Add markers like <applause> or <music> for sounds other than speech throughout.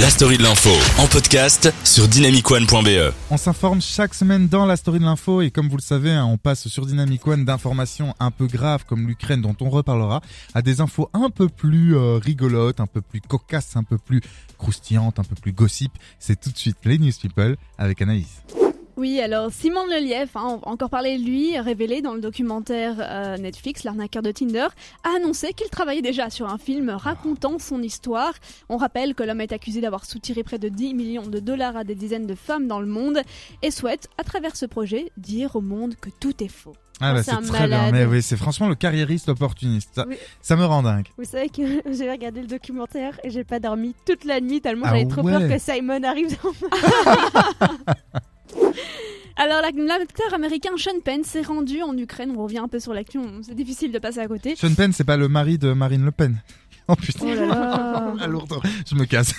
La story de l'info en podcast sur dynamicone.be. On s'informe chaque semaine dans la story de l'info et comme vous le savez, hein, on passe sur Dynamic One d'informations un peu graves comme l'Ukraine dont on reparlera à des infos un peu plus euh, rigolotes, un peu plus cocasses, un peu plus croustillantes, un peu plus gossip. C'est tout de suite les News People avec Anaïs. Oui, alors Simon Lelief, hein, on va encore parler de lui, révélé dans le documentaire euh, Netflix, L'arnaqueur de Tinder, a annoncé qu'il travaillait déjà sur un film racontant son histoire. On rappelle que l'homme est accusé d'avoir soutiré près de 10 millions de dollars à des dizaines de femmes dans le monde et souhaite, à travers ce projet, dire au monde que tout est faux. Ah bah c'est très bien, malade. mais oui, c'est franchement le carriériste opportuniste. Ça, Oui. ça me rend dingue. Vous savez que <laughs> j'ai regardé le documentaire et j'ai pas dormi toute la nuit tellement Ah j'avais trop ouais. peur que Simon arrive dans ma... <laughs> <laughs> Alors la- l'acteur américain Sean Penn s'est rendu en Ukraine, on revient un peu sur l'actu, c'est difficile de passer à côté. Sean Penn, c'est pas le mari de Marine Le Pen. <laughs> Oh putain. Oh là <laughs> lourdeur. Je me casse.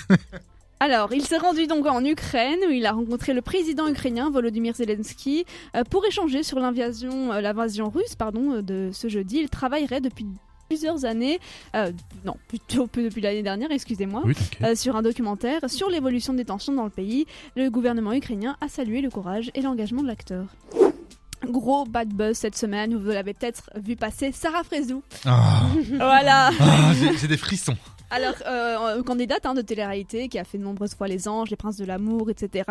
Alors, il s'est rendu donc en Ukraine où il a rencontré le président ukrainien Volodymyr Zelensky euh, pour échanger sur l'invasion, euh, l'invasion russe, pardon, euh, de ce jeudi. Il travaillerait depuis plusieurs années, euh, non, plutôt peu depuis l'année dernière, excusez-moi. Oui, euh, sur un documentaire sur l'évolution des tensions dans le pays. Le gouvernement ukrainien a salué le courage et l'engagement de l'acteur. Gros bad buzz cette semaine, vous l'avez peut-être vu passer, Sarah Frézou. Ah, Voilà Ah, j'ai des frissons. Alors, euh, candidate hein, de télé-réalité qui a fait de nombreuses fois Les Anges, Les Princes de l'amour, etc.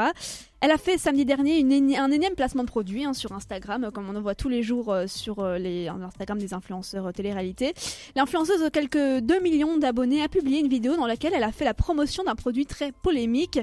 Elle a fait samedi dernier un énième placement de produit hein, sur Instagram, euh, comme on en voit tous les jours euh, sur euh, les Instagram des influenceurs télé-réalité. L'influenceuse de quelques 2 millions d'abonnés a publié une vidéo dans laquelle elle a fait la promotion d'un produit très polémique,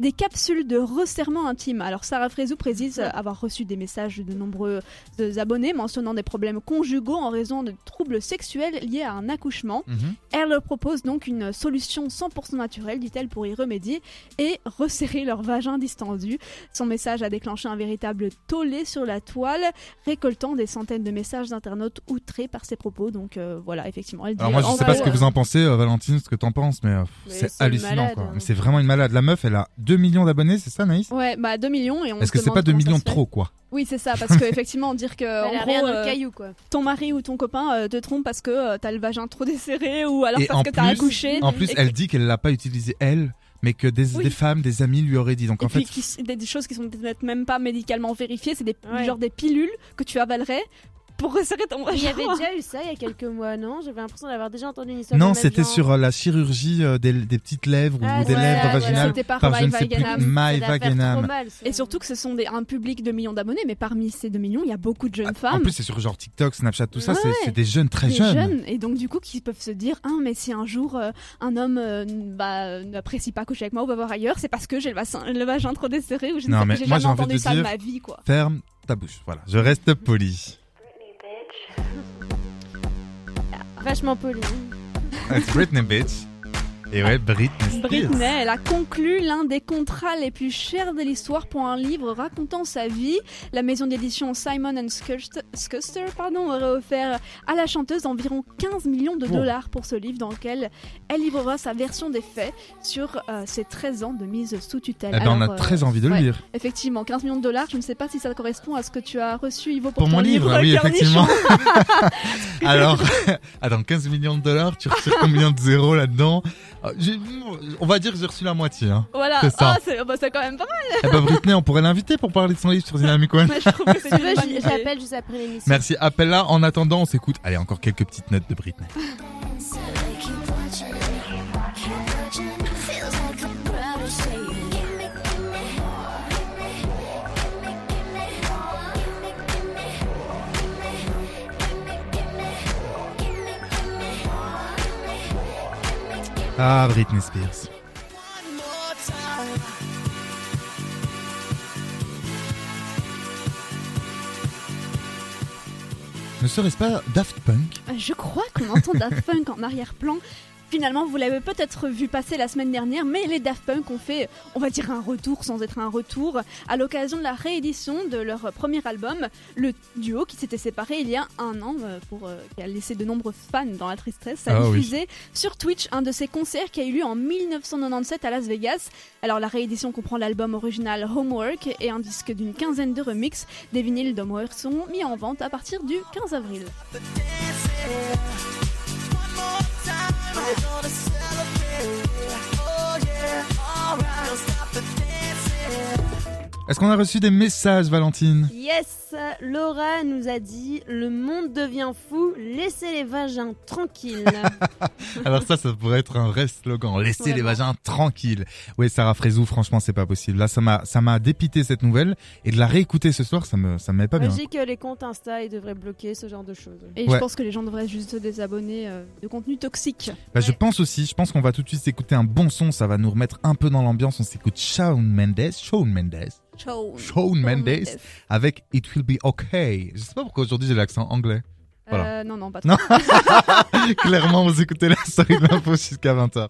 des capsules de resserrement intime. Alors Sarah Frézou précise euh, avoir reçu des messages de nombreux euh, abonnés mentionnant des problèmes conjugaux en raison de troubles sexuels liés à un accouchement. Mhm. Elle leur propose donc une solution 100% naturelle, dit-elle, pour y remédier et resserrer leur vagin distendu. Son message a déclenché un véritable tollé sur la toile, récoltant des centaines de messages d'internautes outrés par ses propos. Donc euh, voilà, effectivement, elle dit. Alors moi je en sais pas ce que vous en pensez euh, Valentine, ce que t'en penses, mais, euh, Mais c'est hallucinant malade, quoi. hein. C'est vraiment une malade. La meuf elle a 2 millions d'abonnés, c'est ça Naïs? Ouais, bah 2 millions et on Est-ce que c'est pas 2 comment ça millions trop quoi? Oui, c'est ça, parce <laughs> qu'effectivement, dire que Elle en a rien gros, euh, caillou quoi. ton mari ou ton copain euh, te trompe parce que euh, t'as le vagin trop desserré ou alors Et parce en que t'as plus- accouché. En plus et elle dit qu'elle l'a pas utilisé elle, mais que des, Oui. des femmes, des amis lui auraient dit. Donc Et en puis fait, qui des, des choses qui sont peut-être même pas médicalement vérifiées, c'est des Ouais. genre des pilules que tu avalerais pour resserrer ton Il y vagin. avait déjà eu ça il y a quelques mois, non? J'avais l'impression d'avoir déjà entendu une histoire non c'était sur euh, la chirurgie euh, des, des petites lèvres Ah, ou des ouais, lèvres vaginales C'était par, par je ne sais plus. Et surtout que ce sont des, un public de millions d'abonnés, mais parmi ces 2 millions, il y a beaucoup de jeunes femmes. En plus c'est sur genre TikTok, Snapchat, tout ça, Ouais. c'est- des jeunes très des jeunes. et donc du coup qui peuvent se dire ah mais si un jour euh, un homme euh, bah, n'apprécie pas coucher avec moi ou va voir ailleurs c'est parce que j'ai le, vagin- le vagin trop desserré ou je ne Non, sais mais j'ai moi, jamais j'ai envie entendu de ça de dire- ma vie quoi Ferme ta bouche. Voilà, je reste poli. Vachement poli. It's Britney bitch. Et ouais, Britney Spears. Britney, elle a conclu l'un des contrats les plus chers de l'histoire pour un livre racontant sa vie. La maison d'édition Simon Schuster, pardon, aurait offert à la chanteuse environ 15 millions de dollars pour ce livre dans lequel elle livrera sa version des faits sur euh, ses 13 ans de mise sous tutelle. Eh ben, on a euh, très envie de le ouais. lire. Effectivement, 15 millions de dollars, je ne sais pas si ça correspond à ce que tu as reçu, Ivo, pour, Pour ton mon livre, oui, Cœur effectivement. <laughs> <laughs> Alors, <laughs> attends, 15 millions de dollars, tu retires combien de zéros là-dedans? On va dire que j'ai reçu la moitié. Hein. Voilà, C'est ça. Ah, c'est bah, c'est quand même pas mal. Eh ben, Britney, on pourrait l'inviter pour parler de son livre sur Dynamic One. <laughs> Mais je trouve que Si tu veux, j'appelle juste après l'émission. Merci, appelle-la. En attendant, on s'écoute. Allez, encore quelques petites notes de Britney. <laughs> Ah, Britney Spears. Ne serait-ce pas Daft Punk? Je crois qu'on entend Daft Punk en <laughs> arrière-plan. Finalement, vous l'avez peut-être vu passer la semaine dernière, mais les Daft Punk ont fait, on va dire, un retour sans être un retour, à l'occasion de la réédition de leur premier album, le duo qui s'était séparé il y a un an, euh, pour, euh, qui a laissé de nombreux fans dans la tristesse, a Ah oui. diffusé sur Twitch un de ses concerts qui a eu lieu en 1997 à Las Vegas. Alors la réédition comprend l'album original Homework et un disque d'une quinzaine de remixes. Des vinyles d'Homework sont mis en vente à partir du 15 avril. Est-ce qu'on a reçu des messages, Valentine? Yes, Laura nous a dit le monde devient fou, laissez les vagins tranquilles. <laughs> Alors ça, ça pourrait être un vrai slogan. Laissez les vagins tranquilles. Oui, Sarah Frézou, franchement, c'est pas possible. Là, ça m'a, ça m'a dépité cette nouvelle et de la réécouter ce soir, ça me, ça me met pas Moi, bien. je dis que les comptes Insta, ils devraient bloquer ce genre de choses. Et Ouais. je pense que les gens devraient juste se désabonner euh, de contenu toxique. Bah, je pense aussi, je pense qu'on va tout de suite s'écouter un bon son, ça va nous remettre un peu dans l'ambiance. On s'écoute Shawn Mendes, Shawn Mendes. Shawn Mendes avec It Will Be Okay. Je sais pas pourquoi aujourd'hui j'ai l'accent anglais. Voilà. Euh, non, non, pas <laughs> trop. Clairement, vous écoutez la story de l'info jusqu'à 20h.